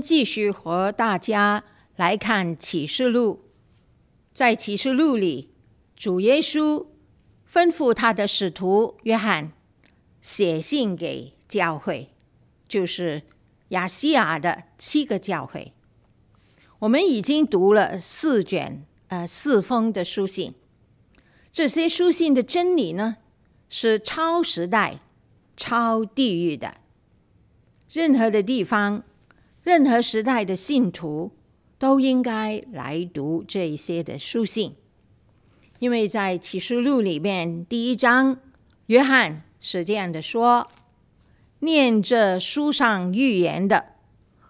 继续和大家来看启示录。在启示录里，主耶稣吩咐他的使徒约翰写信给教会，就是亚细亚的七个教会。我们已经读了四卷，呃，四封的书信。这些书信的真理呢，是超时代、超地域的。任何的地方、任何时代的信徒都应该来读这一些的书信，因为在启示录里面第一章，约翰是这样的说：“念这书上预言的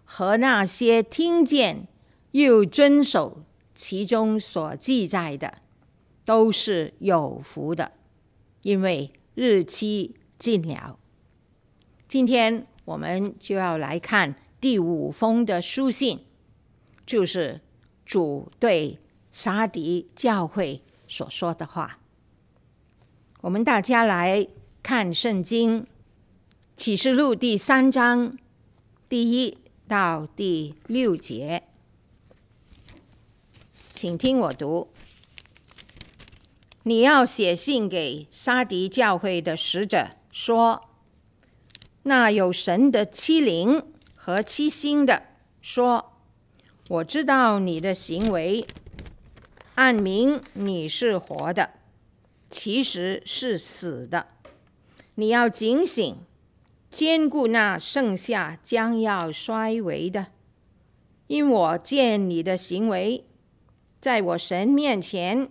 和那些听见。”又遵守其中所记载的，都是有福的，因为日期近了。今天我们就要来看第五封的书信，就是主对撒狄教会所说的话。我们大家来看圣经启示录第三章第一到第六节。请听我读。你要写信给撒狄教会的使者说：那有神的七灵和七星的说，我知道你的行为，暗明你是活的，其实是死的。你要警醒，坚固那剩下将要衰微的，因我见你的行为。在我神面前，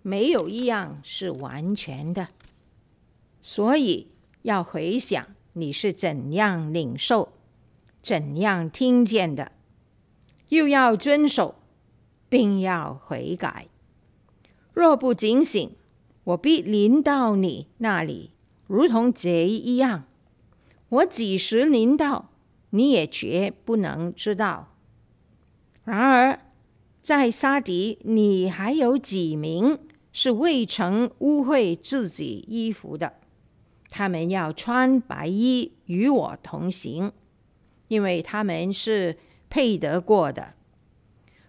没有一样是完全的，所以要回想你是怎样领受、怎样听见的，又要遵守，并要悔改。若不警醒，我必临到你那里，如同贼一样。我几时临到，你也绝不能知道。然而，在撒狄，你还有几名是未曾污秽自己衣服的？他们要穿白衣与我同行，因为他们是配得过的。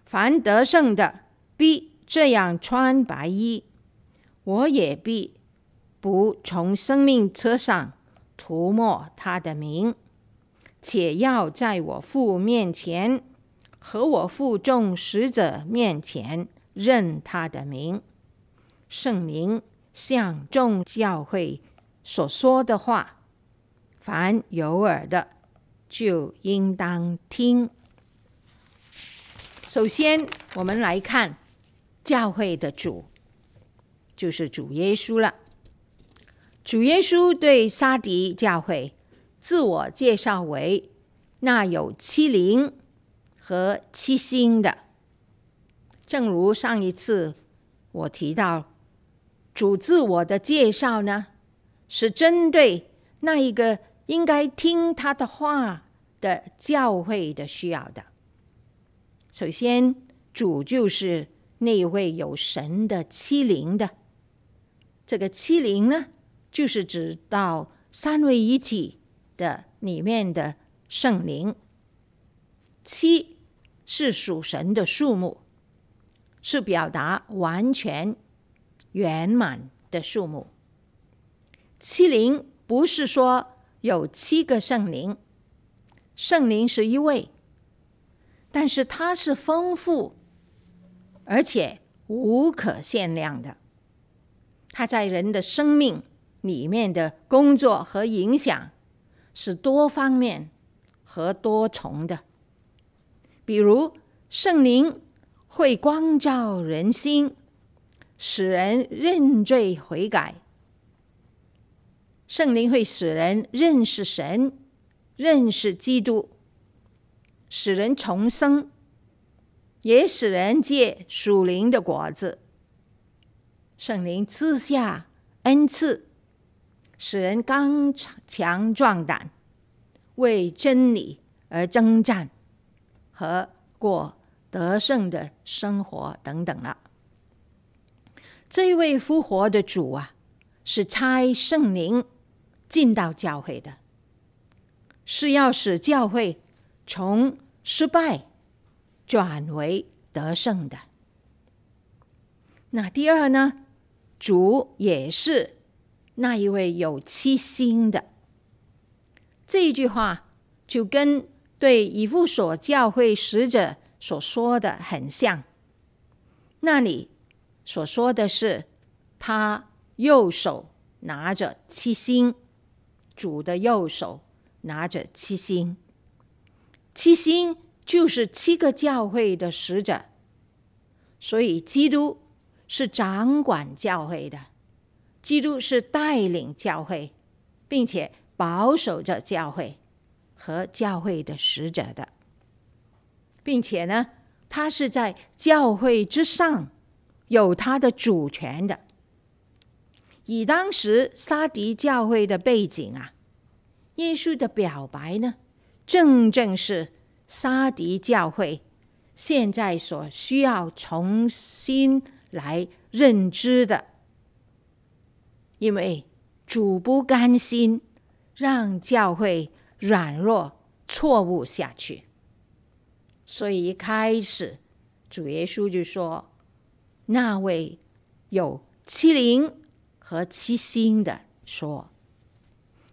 凡得胜的，必这样穿白衣，我也必不从生命车上涂抹他的名，且要在我父面前。和我父众使者面前认他的名，圣灵向众教会所说的话，凡有耳的就应当听。首先，我们来看教会的主，就是主耶稣了。主耶稣对撒狄教会自我介绍为那有七灵。和七星的，正如上一次我提到，主自我的介绍呢，是针对那一个应该听他的话的教会的需要的。首先，主就是那位有神的七灵的，这个七灵呢，就是指到三位一体的里面的圣灵，七。是属神的数目，是表达完全圆满的数目。七灵不是说有七个圣灵，圣灵是一位，但是它是丰富而且无可限量的。它在人的生命里面的工作和影响是多方面和多重的。比如圣灵会光照人心，使人认罪悔改；圣灵会使人认识神、认识基督，使人重生，也使人结属灵的果子。圣灵赐下恩赐，使人刚强壮胆，为真理而征战。和过得胜的生活等等了。这位复活的主啊，是差圣灵进到教会的，是要使教会从失败转为得胜的。那第二呢？主也是那一位有七星的。这一句话就跟对以弗所教会使者所说的很像。那里所说的是他右手拿着七星，主的右手拿着七星，七星就是七个教会的使者，所以基督是掌管教会的，基督是带领教会，并且保守着教会和教会的使者的，并且呢，他是在教会之上有他的主权的。以当时沙迪教会的背景啊，耶稣的表白呢，正正是沙迪教会现在所需要重新来认知的，因为主不甘心让教会软弱错误下去，所以一开始主耶稣就说：“那位有七灵和七星的说，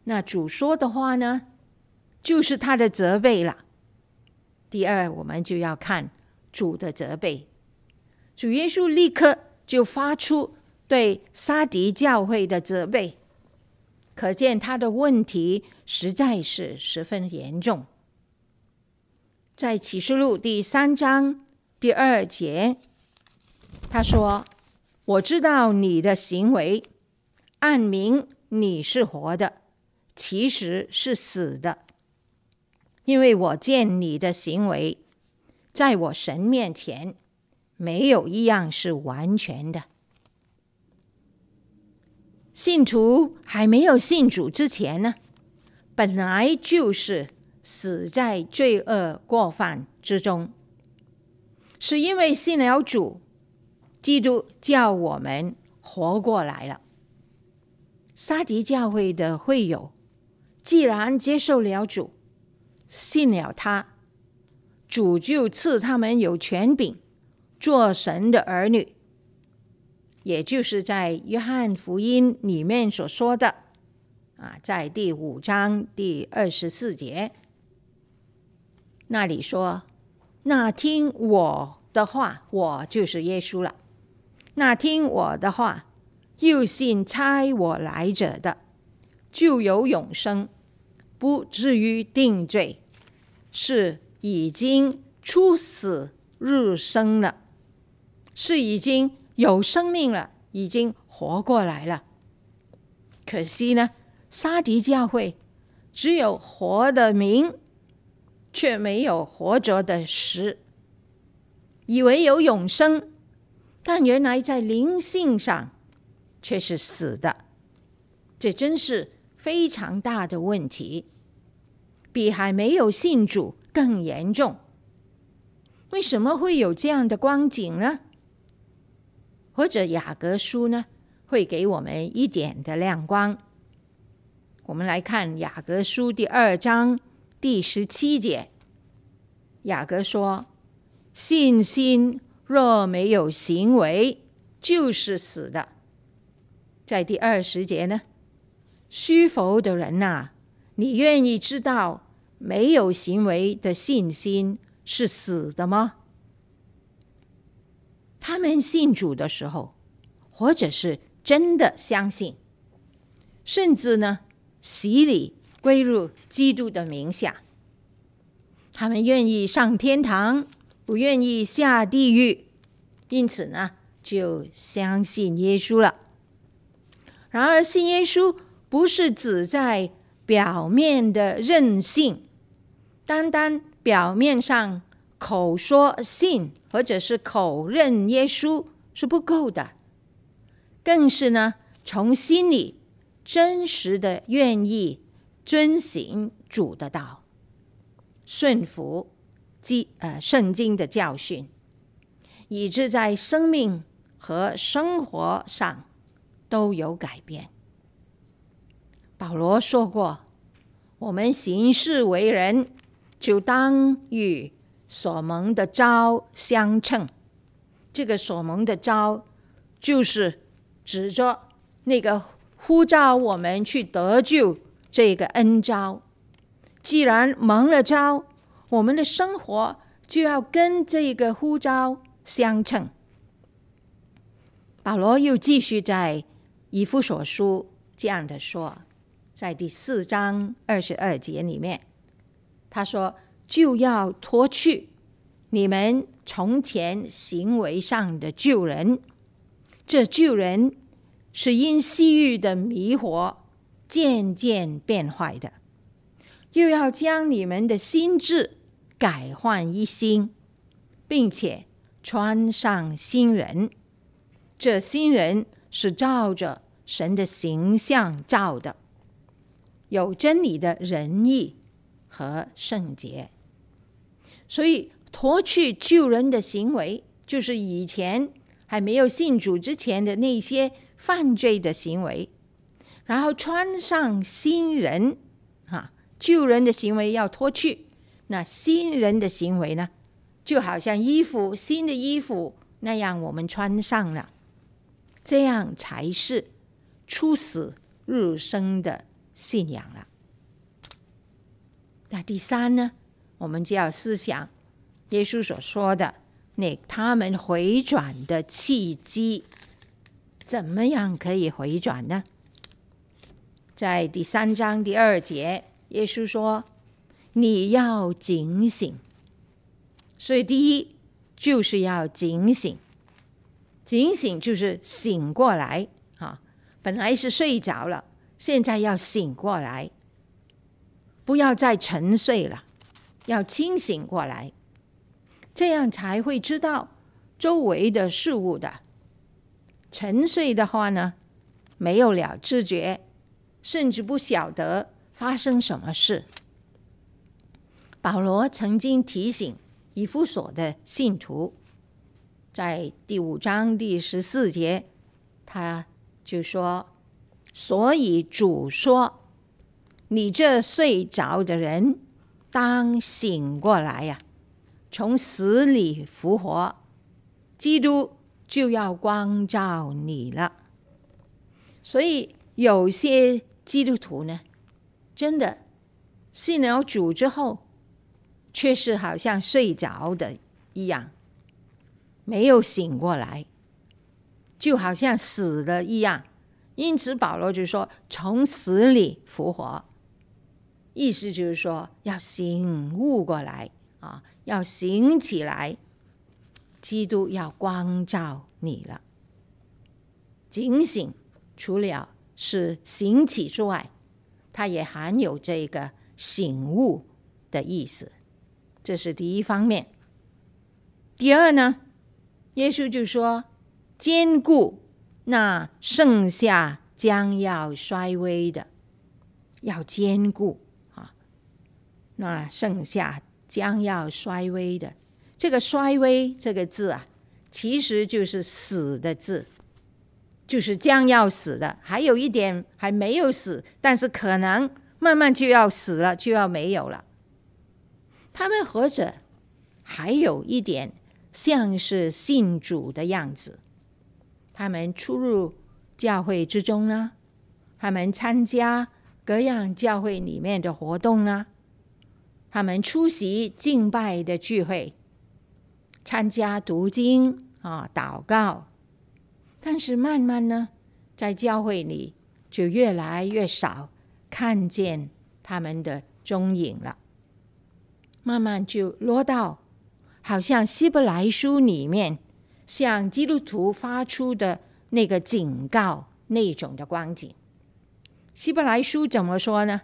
那主说的话呢，就是他的责备了。第二，我们就要看主的责备。主耶稣立刻就发出对撒迪教会的责备，可见他的问题实在是十分严重。在启示录第三章第二节，他说：“我知道你的行为。”暗明你是活的，其实是死的，因为我见你的行为，在我神面前，没有一样是完全的。信徒还没有信主之前呢，本来就是死在罪恶过犯之中，是因为信了主，基督叫我们活过来了。沙迪教会的会友，既然接受了主，信了他，主就赐他们有权柄，做神的儿女，也就是在约翰福音里面所说的，啊，在第五章第二十四节那里说：“那听我的话，我就是耶稣了。那听我的话。”又信差我来者的，就有永生，不至于定罪，是已经出死入生了，是已经有生命了，已经活过来了。可惜呢，沙迪教会只有活的名，却没有活着的实，以为有永生，但原来在灵性上。却是死的，这真是非常大的问题，比还没有信主更严重。为什么会有这样的光景呢？或者雅各书呢，会给我们一点的亮光。我们来看雅各书第二章第十七节，雅各说：“信心若没有行为，就是死的。”在第二十节呢，虚浮的人呐、你愿意知道没有行为的信心是死的吗？他们信主的时候，或者是真的相信，甚至呢，洗礼归入基督的名下，他们愿意上天堂，不愿意下地狱，因此呢，就相信耶稣了。然而，信耶稣不是只在表面的任性，单单表面上口说信，或者是口认耶稣是不够的，更是呢，从心里真实的愿意遵行主的道，顺服经呃圣经的教训，以致在生命和生活上。都有改变。保罗说过：“我们行事为人，就当与所蒙的招相称。这个所蒙的招，就是指着那个呼召我们去得救这个恩招。既然蒙了招，我们的生活就要跟这个呼召相称。保罗又继续在以弗所书这样的说，在第四章二十二节里面，他说：“就要脱去你们从前行为上的旧人，这旧人是因西域的迷惑渐渐变坏的；又要将你们的心志改换一新，并且穿上新人。”这新人是照着神的形象造的，有真理的仁义和圣洁。所以脱去旧人的行为，就是以前还没有信主之前的那些犯罪的行为，然后穿上新人。哈，旧人的行为要脱去，那新人的行为呢，就好像衣服，新的衣服那样，我们穿上了。这样才是出死入生的信仰了。那第三呢，我们就要思想耶稣所说的那他们回转的契机，怎么样可以回转呢？在第三章第二节，耶稣说：“你要警醒。”所以第一就是要警醒。警醒就是醒过来啊！本来是睡着了，现在要醒过来，不要再沉睡了，要清醒过来，这样才会知道周围的事物的。沉睡的话呢，没有了知觉，甚至不晓得发生什么事。保罗曾经提醒以弗所的信徒。在第五章第十四节，他就说：“所以主说，你这睡着的人，当醒过来呀，从死里复活，基督就要光照你了。”所以有些基督徒呢，真的信了主之后，却是好像睡着的一样。没有醒过来，就好像死了一样。因此保罗就说：“从死里复活。”意思就是说要醒悟过来啊，要醒起来。基督要光照你了。警醒除了是醒起之外，它也含有这个醒悟的意思。这是第一方面。第二呢？耶稣就说：“坚固那剩下将要衰微的，要坚固啊！那剩下将要衰微的，这个‘衰微’这个字啊，其实就是死的字，就是将要死的。还有一点还没有死，但是可能慢慢就要死了，就要没有了。他们或者还有一点。”像是信主的样子，他们出入教会之中呢，他们参加各样教会里面的活动呢，他们出席敬拜的聚会，参加读经啊、祷告，但是慢慢呢，在教会里就越来越少看见他们的踪影了，慢慢就落到。好像希伯来书里面向基督徒发出的那个警告那种的光景。希伯来书怎么说呢？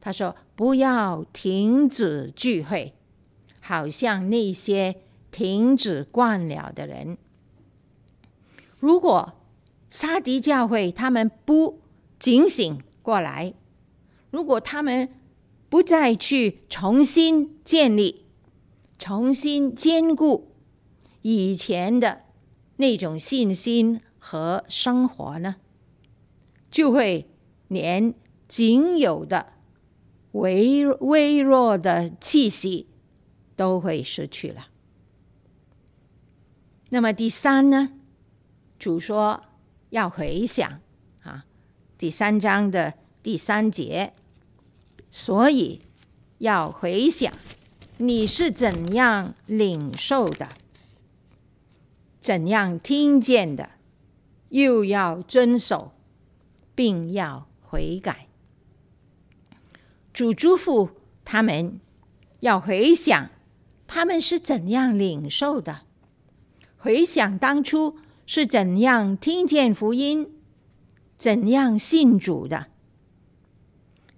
他说：“不要停止聚会，好像那些停止惯了的人。如果撒狄教会他们不警醒过来，如果他们不再去重新建立。”重新坚固以前的那种信心和生活呢，就会连仅有的微微弱的气息都会失去了。那么第三呢？主说要回想啊，第三章的第三节，所以要回想你是怎样领受的，怎样听见的，又要遵守，并要悔改。主嘱咐他们要回想他们是怎样领受的，回想当初。是怎样听见福音，怎样信主的？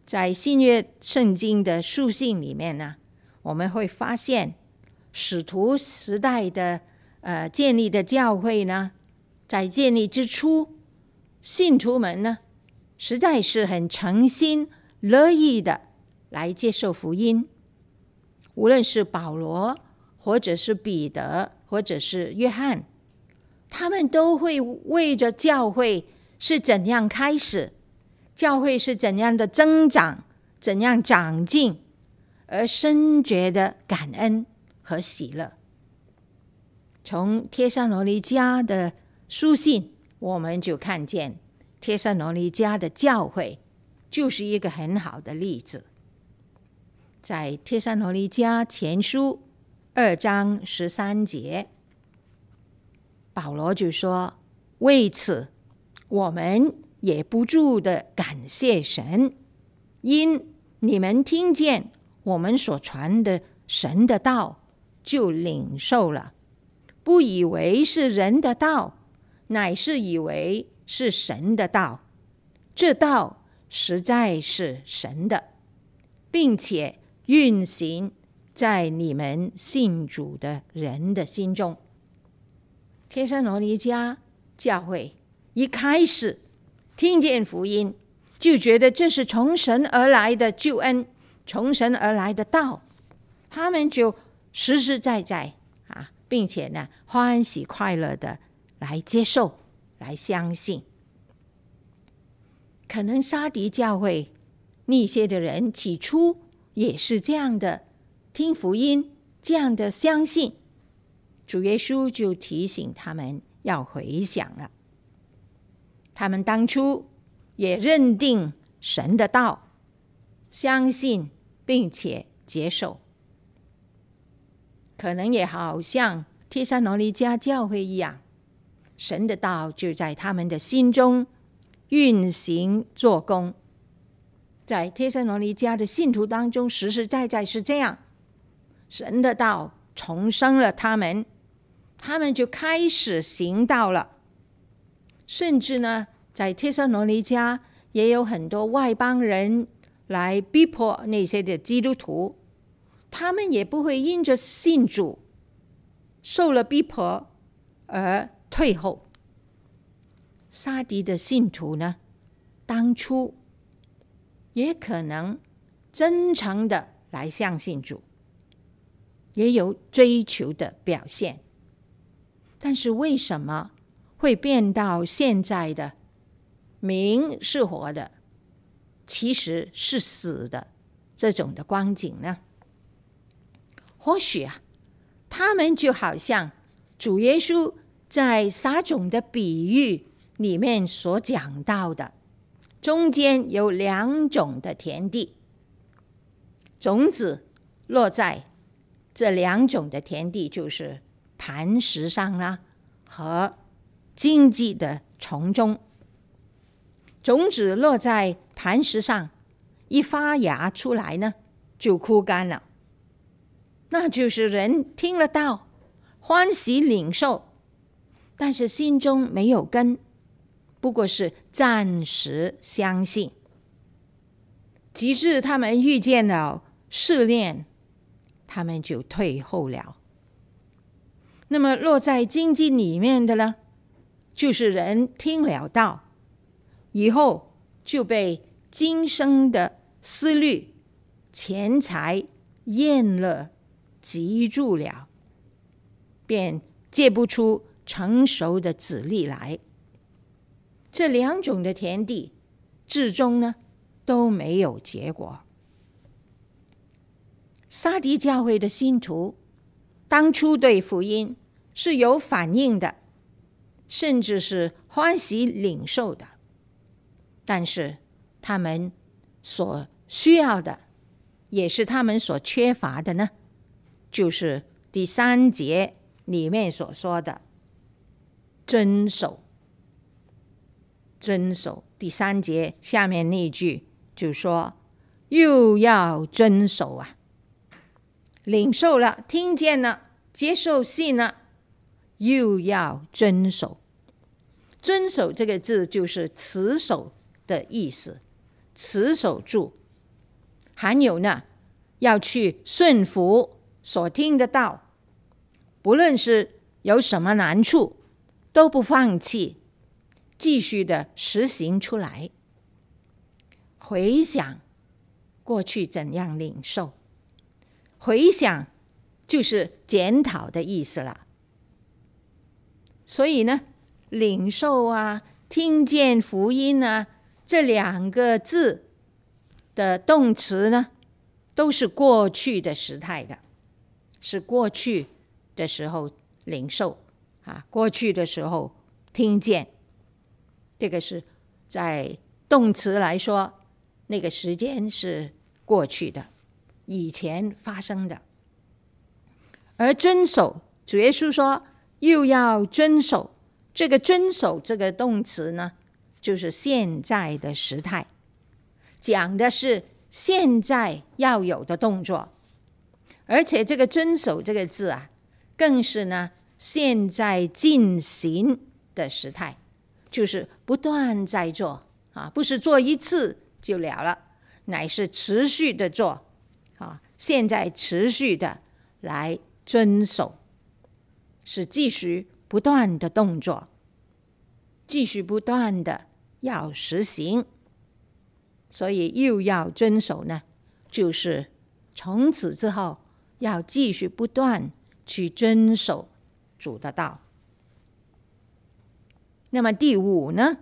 在新约圣经的书信里面呢，我们会发现，使徒时代的呃建立的教会呢，在建立之初，信徒们呢，实在是很诚心乐意的来接受福音。无论是保罗，或者是彼得，或者是约翰。他们都会为着教会是怎样开始，教会是怎样的增长，怎样长进，而深觉的感恩和喜乐。从帖撒罗尼迦的书信，我们就看见帖撒罗尼迦的教会就是一个很好的例子。在帖撒罗尼迦前书二章十三节。保罗就说：“为此，我们也不住的感谢神，因你们听见我们所传的神的道，就领受了，不以为是人的道，乃是以为是神的道。这道实在是神的，并且运行在你们信主的人的心中。”天山罗尼迦教会一开始听见福音，就觉得这是从神而来的救恩，从神而来的道，他们就实实在在，并且呢欢喜快乐的来接受、来相信。可能沙迪教会那些的人起初也是这样的听福音，这样的相信。主耶稣就提醒他们要回想了。他们当初也认定神的道，相信并且接受，可能也好像帖撒罗尼迦教会一样，神的道就在他们的心中运行做工。在帖撒罗尼迦的信徒当中，实实在在是这样，神的道重生了他们。他们就开始行道了，甚至呢，在帖撒罗尼迦也有很多外邦人来逼迫那些的基督徒，他们也不会因着信主受了逼迫而退后。撒狄的信徒呢，当初也可能真诚的来相信主，也有追求的表现。但是为什么会变到现在的名是活的，其实是死的这种的光景呢？或许啊，他们就好像主耶稣在撒种的比喻里面所讲到的，中间有两种的田地，种子落在这两种的田地，就是。磐石上啦，和荆棘的丛中，种子落在磐石上，一发芽出来呢，就枯干了。那就是人听了道，欢喜领受，但是心中没有根，不过是暂时相信，及至他们遇见了试炼，他们就退后了。那么落在经济里面的呢，就是人听了道，以后就被今生的思虑、钱财、厌乐急住了，便结不出成熟的子粒来。这两种的田地，至终呢都没有结果。撒狄教会的信徒当初对福音是有反应的，甚至是欢喜领受的，但是他们所需要的，也是他们所缺乏的呢，就是第三节里面所说的遵守。遵守第三节下面那句就说，又要遵守啊，领受了，听见了，接受信了，又要遵守。遵守这个字就是持守的意思，持守住，还有呢，要去顺服所听的道，不论是有什么难处，都不放弃。继续的实行出来，回想过去怎样领受，回想就是检讨的意思了。所以呢，领受啊，听见福音啊，这两个字的动词呢，都是过去的时态的，是过去的时候领受啊，过去的时候听见。这个是在动词来说，那个时间是过去的，以前发生的。而遵守，主耶稣说又要遵守，这个遵守这个动词呢，就是现在的时态，讲的是现在要有的动作，而且这个遵守这个字啊，更是呢现在进行的时态。就是不断在做啊，不是做一次就了了，乃是持续的做啊。现在持续的来遵守，是继续不断的动作，继续不断的要实行。所以又要遵守呢，就是从此之后要继续不断去遵守主的道。那么第五呢，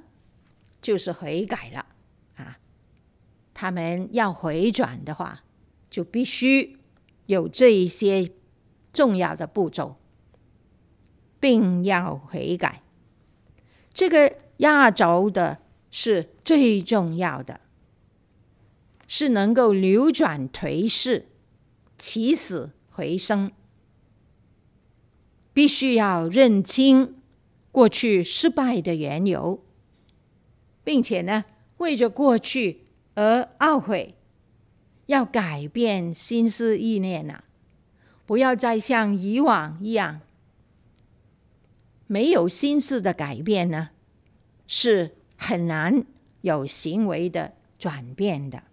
就是悔改了啊。他们要回转的话，就必须有这一些重要的步骤，并要悔改。这个压轴的是最重要的，是能够扭转颓势、起死回生，必须要认清。过去失败的缘由，并且呢，为着过去而懊悔，要改变心思意念呐、不要再像以往一样，没有心思的改变呢，是很难有行为的转变的。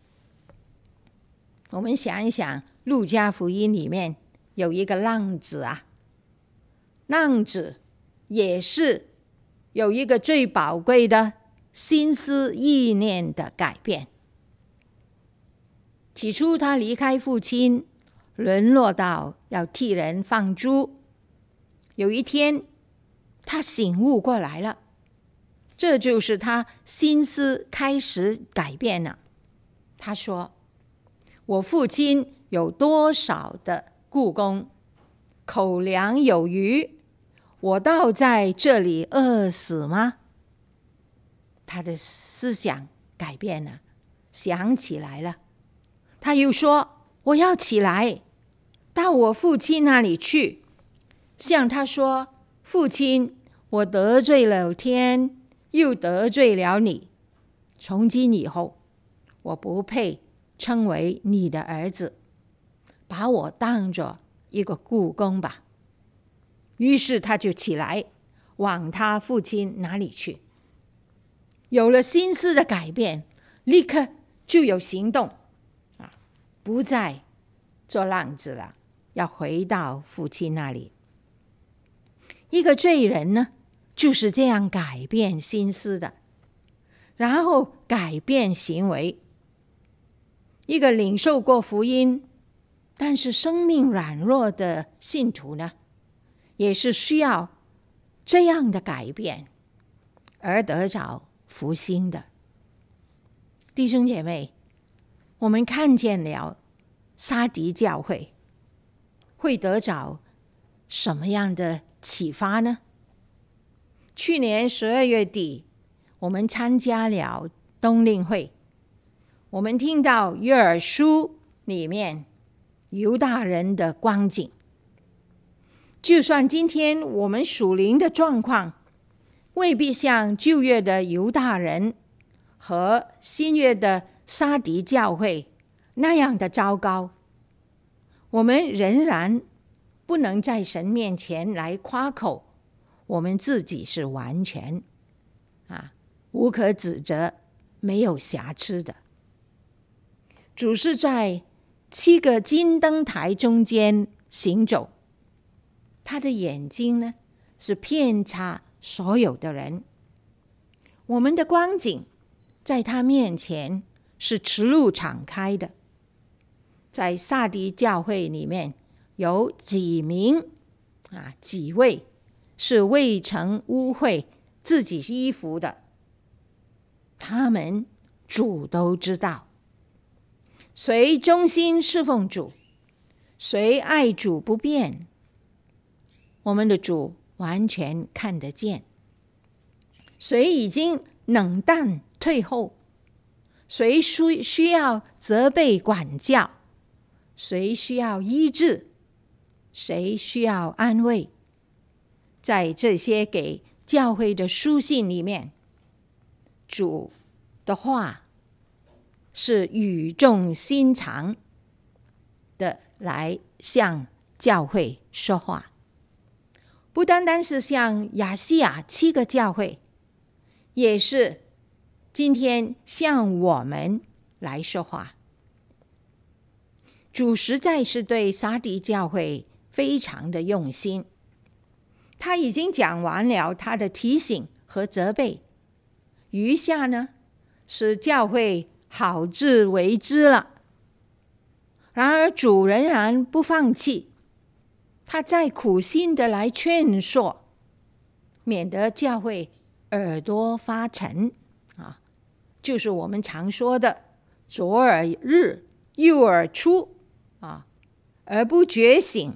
我们想一想，《路加福音》里面有一个浪子啊，浪子。也是有一个最宝贵的心思意念的改变。起初，他离开父亲，沦落到要替人放猪。有一天，他醒悟过来了，这就是他心思开始改变了。他说：“我父亲有多少的故宫，口粮有余。”我倒在这里饿死吗？他的思想改变了，想起来了，他又说：“我要起来，到我父亲那里去，向他说：‘父亲，我得罪了天，又得罪了你。从今以后，我不配称为你的儿子，把我当作一个雇工吧。’”于是他就起来，往他父亲那里去。有了心思的改变，立刻就有行动，啊，不再做浪子了，要回到父亲那里。一个罪人呢，就是这样改变心思的，然后改变行为。一个领受过福音，但是生命软弱的信徒呢，也是需要这样的改变，而得着福星的弟兄姐妹，我们看见了撒狄教会会得着什么样的启发呢？去年十二月底，我们参加了冬令会，我们听到约尔书里面犹大人的光景。就算今天我们属灵的状况未必像旧约的犹大人和新约的撒狄教会那样的糟糕，我们仍然不能在神面前来夸口。我们自己是完全啊，无可指责、没有瑕疵的。主是在七个金灯台中间行走，他的眼睛呢是遍察所有的人。我们的光景在他面前是赤露敞开的。在萨迪教会里面有几名啊，几位。是未曾污秽自己衣服的，他们主都知道。谁忠心侍奉主，谁爱主不变，我们的主完全看得见。谁已经冷淡退后，谁需需要责备管教，谁需要医治，谁需要安慰。在这些给教会的书信里面，主的话是语重心长的来向教会说话，不单单是向亚细亚七个教会，也是今天向我们来说话。主实在是对撒狄教会非常的用心。他已经讲完了他的提醒和责备，余下呢是教会好自为之了。然而主仍然不放弃，他再苦心的来劝说，免得教会耳朵发沉啊，就是我们常说的左耳日右耳出啊，而不觉醒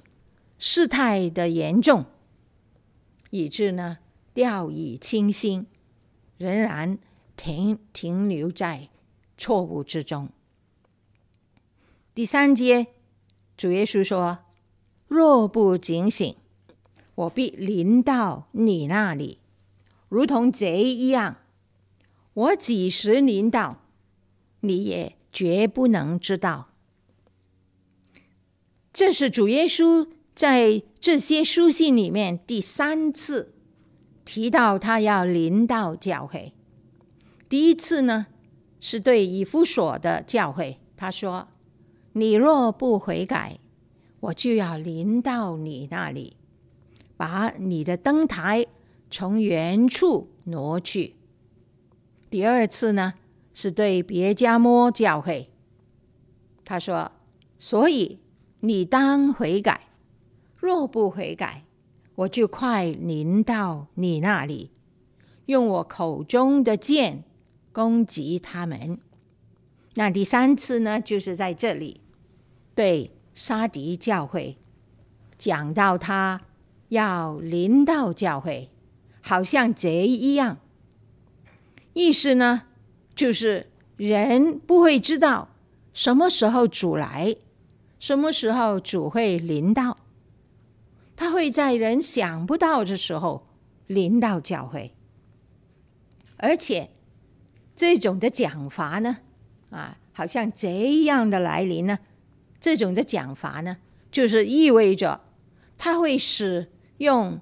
事态的严重。以致呢，掉以轻心，仍然停停留在错误之中。第三节，主耶稣说：“若不警醒，我必临到你那里，如同贼一样。我几时临到，你也绝不能知道。”这是主耶稣。在这些书信里面，第三次提到他要临到教会。第一次呢，是对以弗所的教诲，他说：“你若不悔改，我就要临到你那里，把你的灯台从原处挪去。”第二次呢，是对别迦摩教诲，他说：“所以你当悔改。”若不悔改，我就快临到你那里，用我口中的剑攻击他们。那第三次呢，就是在这里对沙迪教会讲到他要临到教会，好像贼一样。意思呢，就是人不会知道什么时候主来，什么时候主会临到。他会在人想不到的时候临到教会，而且这种的讲法呢，啊，好像这样的来临呢，这种的讲法呢，就是意味着他会使用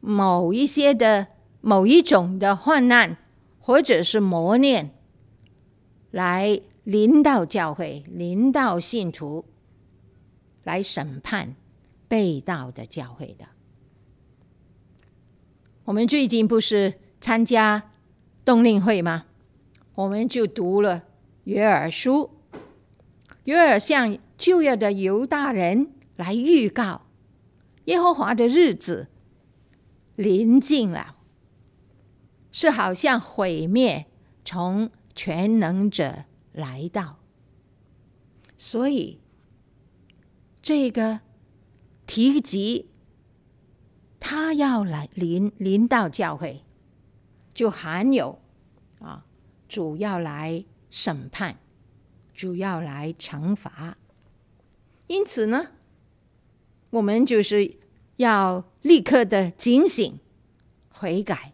某一些的某一种的患难或者是磨练来临到教会，临到信徒，来审判。被盗的教会的，我们最近不是参加冬令会吗？我们就读了约尔书，约尔向旧约的犹大人来预告耶和华的日子临近了，是好像毁灭从全能者来到，所以这个提及他要来临临到教会，就含有啊，主要来审判，主要来惩罚。因此呢，我们就是要立刻的警醒、悔改，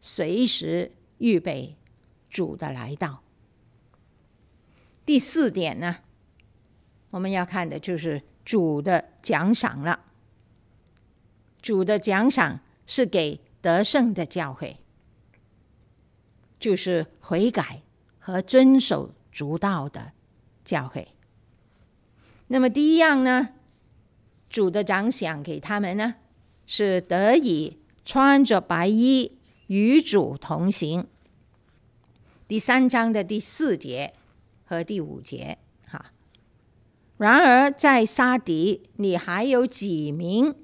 随时预备主的来到。第四点呢，我们要看的就是主的奖赏了。主的奖赏是给得胜的教会，就是悔改和遵守主道的教会。那么第一样呢，主的长想给他们呢，是得以穿着白衣与主同行。第三章的第四节和第五节，哈。然而在撒狄，你还有几名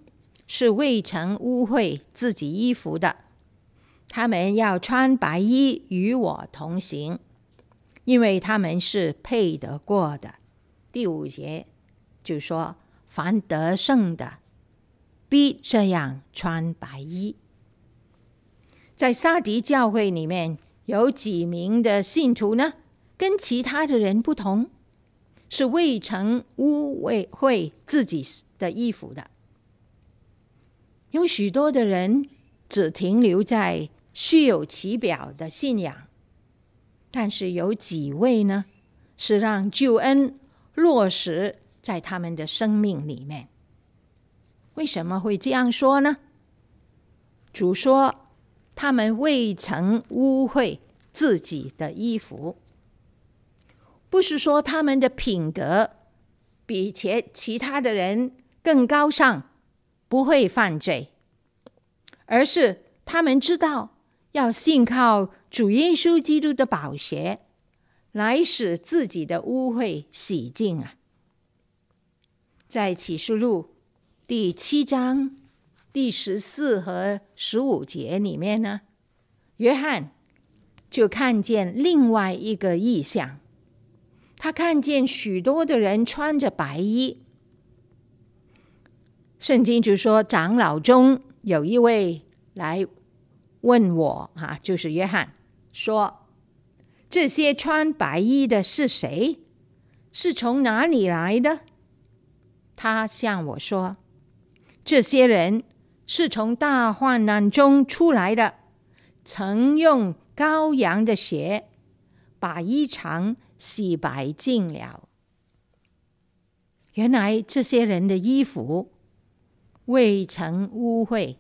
是未曾污秽自己衣服的，他们要穿白衣与我同行，因为他们是配得过的。第五节。就说凡得胜的，必这样穿白衣。在撒迪教会里面有几名的信徒呢？跟其他的人不同，是未曾污秽自己的衣服的。有许多的人只停留在虚有其表的信仰，但是有几位呢？是让救恩落实。在他们的生命里面，为什么会这样说呢？主说他们未曾污秽自己的衣服，不是说他们的品格比其其他的人更高尚，不会犯罪，而是他们知道要信靠主耶稣基督的宝血，来使自己的污秽洗净啊。在启示录第七章第十四和十五节里面呢，约翰就看见另外一个异象，他看见许多的人穿着白衣。圣经就说，长老中有一位来问我啊，就是约翰，说这些穿白衣的是谁？是从哪里来的？他向我说：“这些人是从大患难中出来的，曾用羔羊的血把衣裳洗白净了。原来这些人的衣服未曾污秽，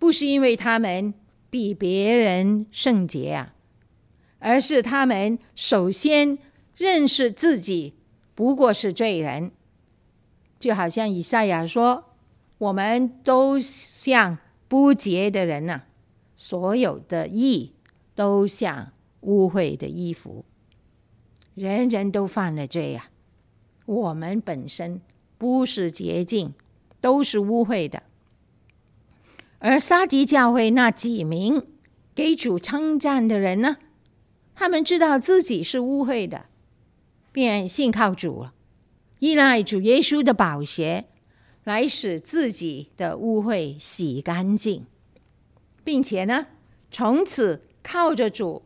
不是因为他们比别人圣洁啊，而是他们首先认识自己不过是罪人。”就好像以赛亚说：“我们都像不洁的人呐、所有的义都像污秽的衣服，人人都犯了罪呀、我们本身不是洁净，都是污秽的。而撒狄教会那几名给主称赞的人呢，他们知道自己是污秽的，便信靠主。”依赖主耶稣的宝血，来使自己的污秽洗干净，并且呢，从此靠着主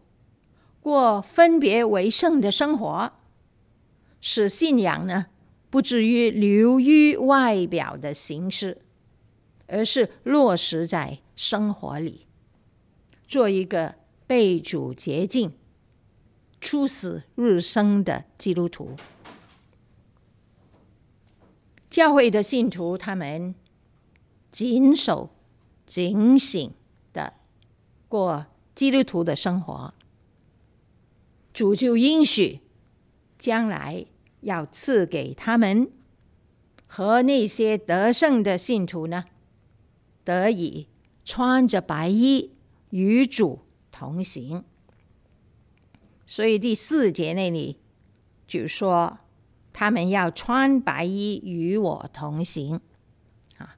过分别为圣的生活，使信仰呢不至于流于外表的形式，而是落实在生活里，做一个被主洁净、出死入生的基督徒。教会的信徒，他们谨守、警醒的过基督徒的生活，主就应许将来要赐给他们和那些得胜的信徒呢，得以穿着白衣与主同行。所以第四节那里就说。他们要穿白衣与我同行，啊，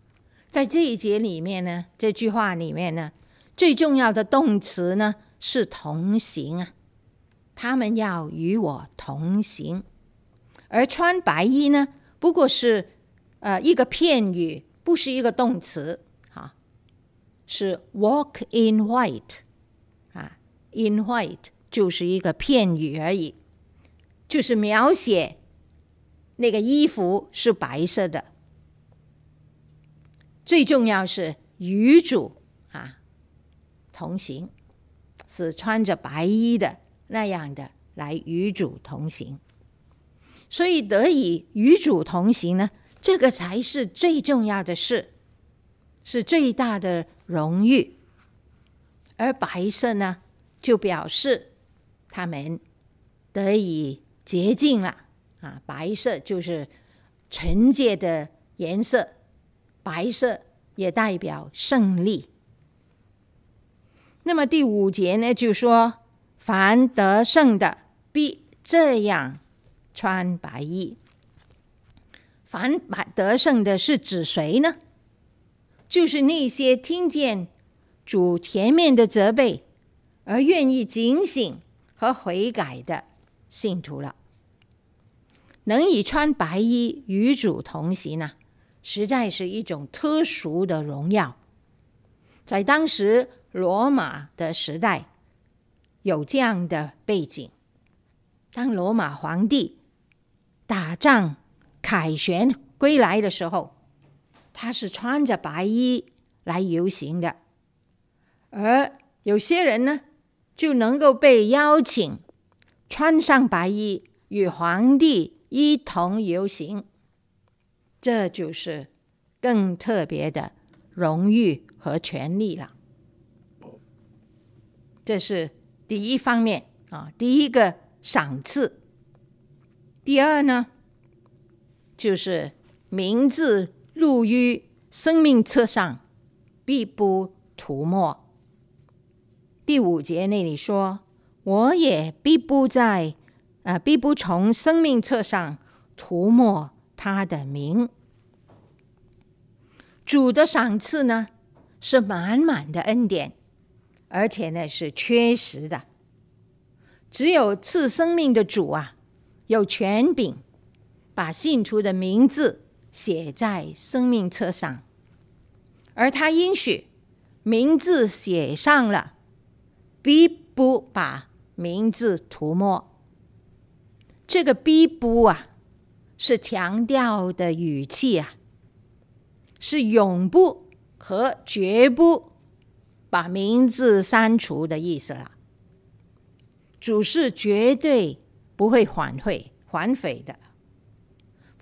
在这一节里面呢，这句话里面呢，最重要的动词呢是同行啊。他们要与我同行，而穿白衣呢，不过是呃一个片语，不是一个动词，是 walk in white 啊，in white 就是一个片语而已，就是描写那个衣服是白色的。最重要是与主啊同行，是穿着白衣的那样的来与主同行。所以得以与主同行呢，这个才是最重要的事，是最大的荣誉。而白色呢，就表示他们得以洁净了啊！白色就是纯洁的颜色，白色也代表胜利。那么第五节呢，就说凡得胜的必这样。穿白衣，凡白得胜的是指谁呢？就是那些听见主前面的责备而愿意警醒和悔改的信徒了。能以穿白衣与主同行呢，实在是一种特殊的荣耀。在当时罗马的时代，有这样的背景，当罗马皇帝。打仗凯旋归来的时候，他是穿着白衣来游行的，而有些人呢，就能够被邀请穿上白衣与皇帝一同游行，这就是更特别的荣誉和权利了。这是第一方面啊，第一个赏赐。第二呢，就是名字入于生命册上，必不涂抹。第五节那里说：“我也必不在，啊、必不从生命册上涂抹他的名。”主的赏赐呢，是满满的恩典，而且呢是确实的。只有赐生命的主啊。有权柄把信徒的名字写在生命册上，而他应许名字写上了，必不把名字涂抹。这个“必不”啊，是强调的语气啊，是永不和绝不把名字删除的意思了。主是绝对。不会反悔、反悔的。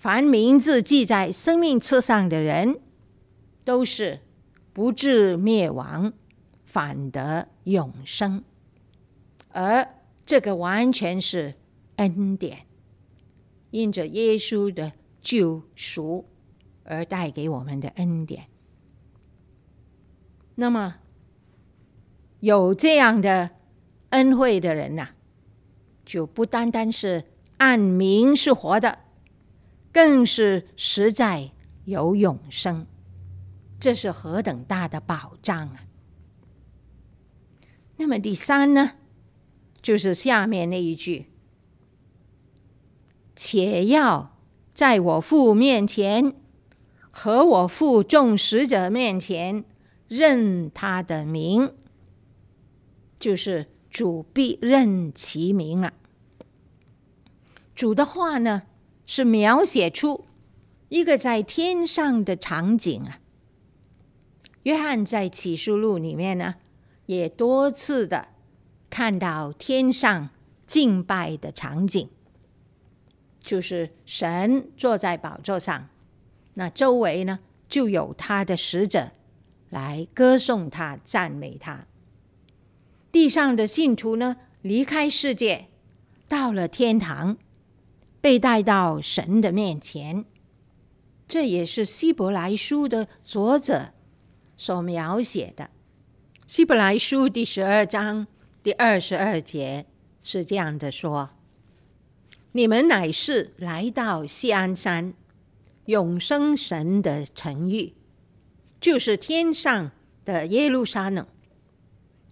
凡名字记在生命册上的人，都是不至灭亡，反得永生。而这个完全是恩典，因着耶稣的救赎而带给我们的恩典。那么有这样的恩惠的人呐、就不单单是按名是活的，更是实在有永生，这是何等大的保障啊！那么第三呢，就是下面那一句：“且要在我父面前和我父众使者面前认他的名。”就是。主必认其名了。主的话呢，是描写出一个在天上的场景啊。约翰在启示录里面呢，也多次的看到天上敬拜的场景，就是神坐在宝座上，那周围呢就有他的使者来歌颂他、赞美他。地上的信徒呢，离开世界，到了天堂，被带到神的面前。这也是希伯来书的作者所描写的。希伯来书第十二章第二十二节是这样的说：“你们乃是来到锡安山，永生神的城邑，就是天上的耶路撒冷。”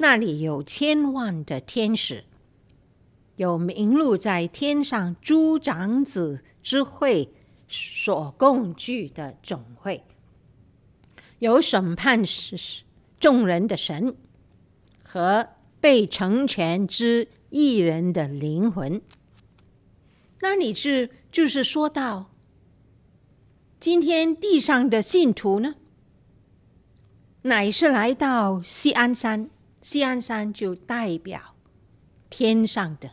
那里有千万的天使，有名录在天上诸长子之会所共聚的总会，有审判是众人的神和被成全之一人的灵魂。那你是就是说到今天地上的信徒呢，乃是来到西安山，西安山就代表天上的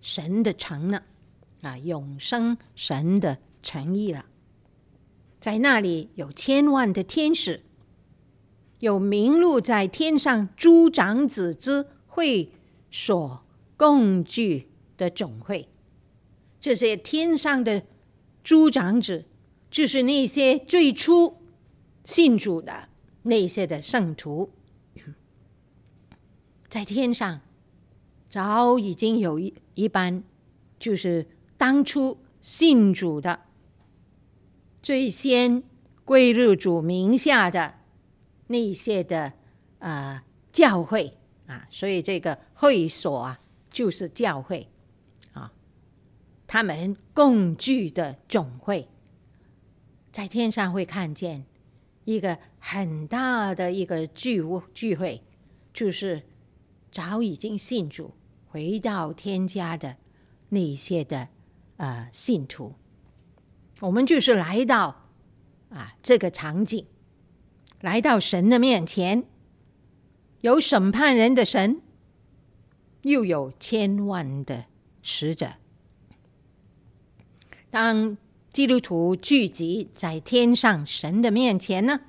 神的城呢，啊，永生神的诚意了。在那里有千万的天使，有名录在天上诸长子之会所共聚的总会。这些天上的诸长子，就是那些最初信主的那些的圣徒，在天上早已经有一一班，就是当初信主的，最先归入主名下的那些的呃教会啊，所以这个会所啊，就是教会啊。他们共聚的总会，在天上会看见一个很大的一个聚聚会，就是早已经信主回到天家的那些的呃信徒。我们就是来到啊这个场景，来到神的面前，有审判人的神，又有千万的使者。当基督徒聚集在天上神的面前呢，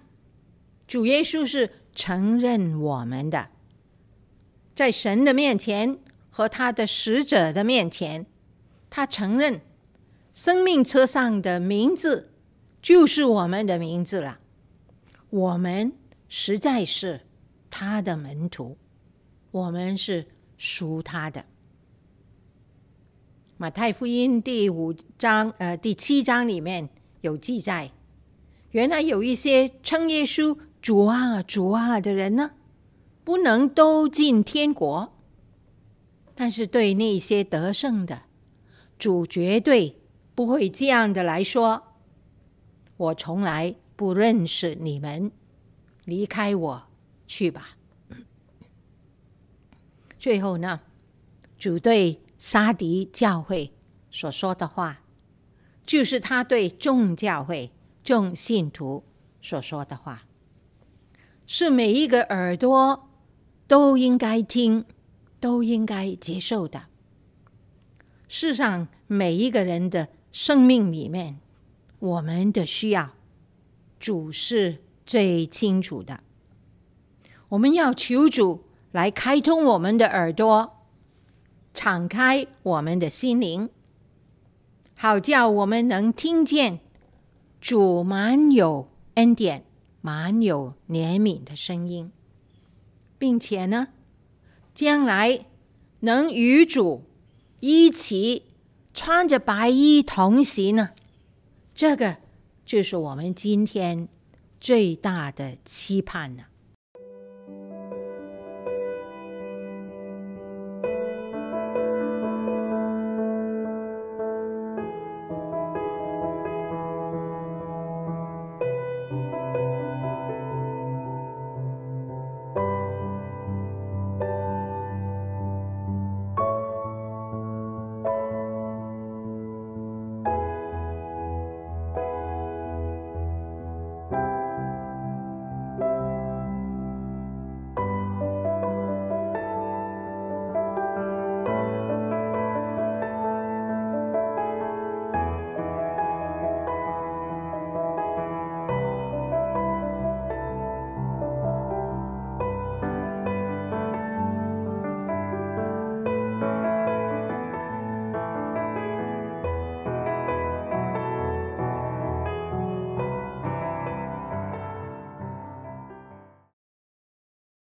主耶稣是承认我们的，在神的面前和他的使者的面前，他承认生命册上的名字就是我们的名字了。我们实在是他的门徒，我们是属他的。马太福音第五章，呃，第七章里面有记载，原来有一些称耶稣主啊、主啊的人呢，不能都进天国。但是对那些得胜的，主绝对不会这样的来说：“我从来不认识你们，离开我去吧。”最后呢，主对。沙迪教会所说的话，就是他对众教会、众信徒所说的话，是每一个耳朵都应该听、都应该接受的。世上每一个人的生命里面，我们的需要，主是最清楚的。我们要求主来开通我们的耳朵。敞开我们的心灵，好叫我们能听见主满有恩典、满有怜悯的声音，并且呢，将来能与主一起穿着白衣同行呢。这个就是我们今天最大的期盼了。